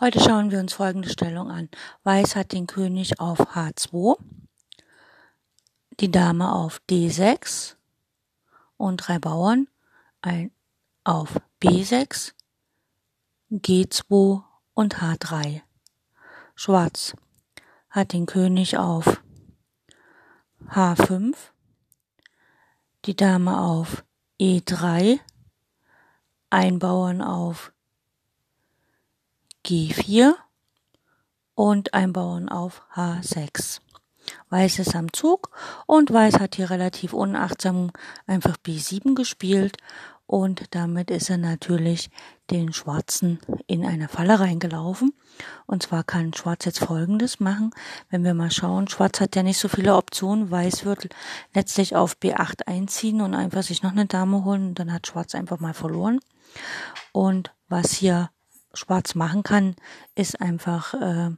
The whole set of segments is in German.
Heute schauen wir uns folgende Stellung an. Weiß hat den König auf H2, die Dame auf D6 und drei Bauern ein auf B6, G2 und H3. Schwarz hat den König auf H5, die Dame auf E3, ein Bauern auf G4 und ein Bauern auf H6. Weiß ist am Zug und Weiß hat hier relativ unachtsam einfach B7 gespielt und damit ist er natürlich den Schwarzen in eine Falle reingelaufen. Und zwar kann Schwarz jetzt Folgendes machen, wenn wir mal schauen. Schwarz hat ja nicht so viele Optionen. Weiß wird letztlich auf B8 einziehen und einfach sich noch eine Dame holen. Und dann hat Schwarz einfach mal verloren. Und was hier Schwarz machen kann, ist einfach äh,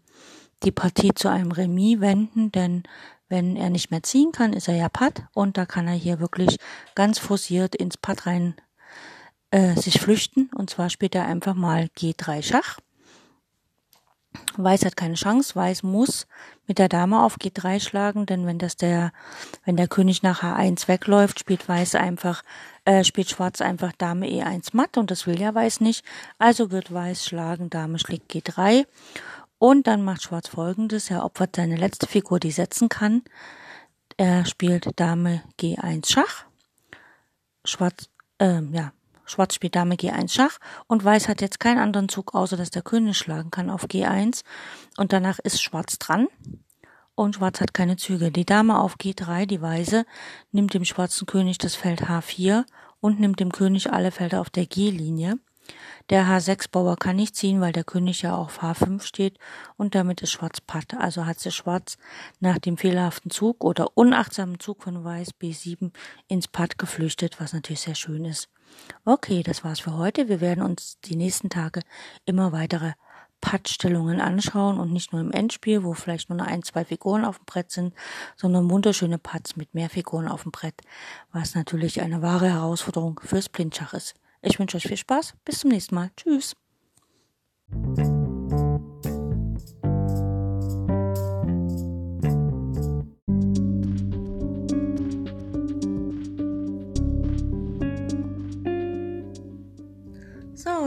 die Partie zu einem Remis wenden, denn wenn er nicht mehr ziehen kann, ist er ja Patt und da kann er hier wirklich ganz forciert ins Patt rein äh, sich flüchten. Und zwar spielt er einfach mal G3 Schach Weiß hat keine Chance. Weiß muss mit der Dame auf G3 schlagen, denn wenn das der, wenn der König nach H1 wegläuft, spielt Weiß einfach, äh, spielt Schwarz einfach Dame E1 matt und das will ja Weiß nicht. Also wird Weiß schlagen, Dame schlägt G3 und dann macht Schwarz folgendes. Er opfert seine letzte Figur, die setzen kann. Er spielt Dame G1 Schach. Schwarz, ähm, ja, Schwarz spielt Dame G1 Schach und Weiß hat jetzt keinen anderen Zug, außer dass der König schlagen kann auf G1 und danach ist Schwarz dran und Schwarz hat keine Züge. Die Dame auf G3, die Weiße, nimmt dem schwarzen König das Feld H4 und nimmt dem König alle Felder auf der G-Linie. Der H6-Bauer kann nicht ziehen, weil der König ja auf H5 steht und damit ist Schwarz Patt. Also hat sich Schwarz nach dem fehlerhaften Zug oder unachtsamen Zug von Weiß B7 ins Patt geflüchtet, was natürlich sehr schön ist. Okay, das war's für heute. Wir werden uns die nächsten Tage immer weitere Pattstellungen anschauen und nicht nur im Endspiel, wo vielleicht nur ein, zwei Figuren auf dem Brett sind, sondern wunderschöne Putts mit mehr Figuren auf dem Brett, was natürlich eine wahre Herausforderung fürs Blindschach ist. Ich wünsche euch viel Spaß. Bis zum nächsten Mal. Tschüss.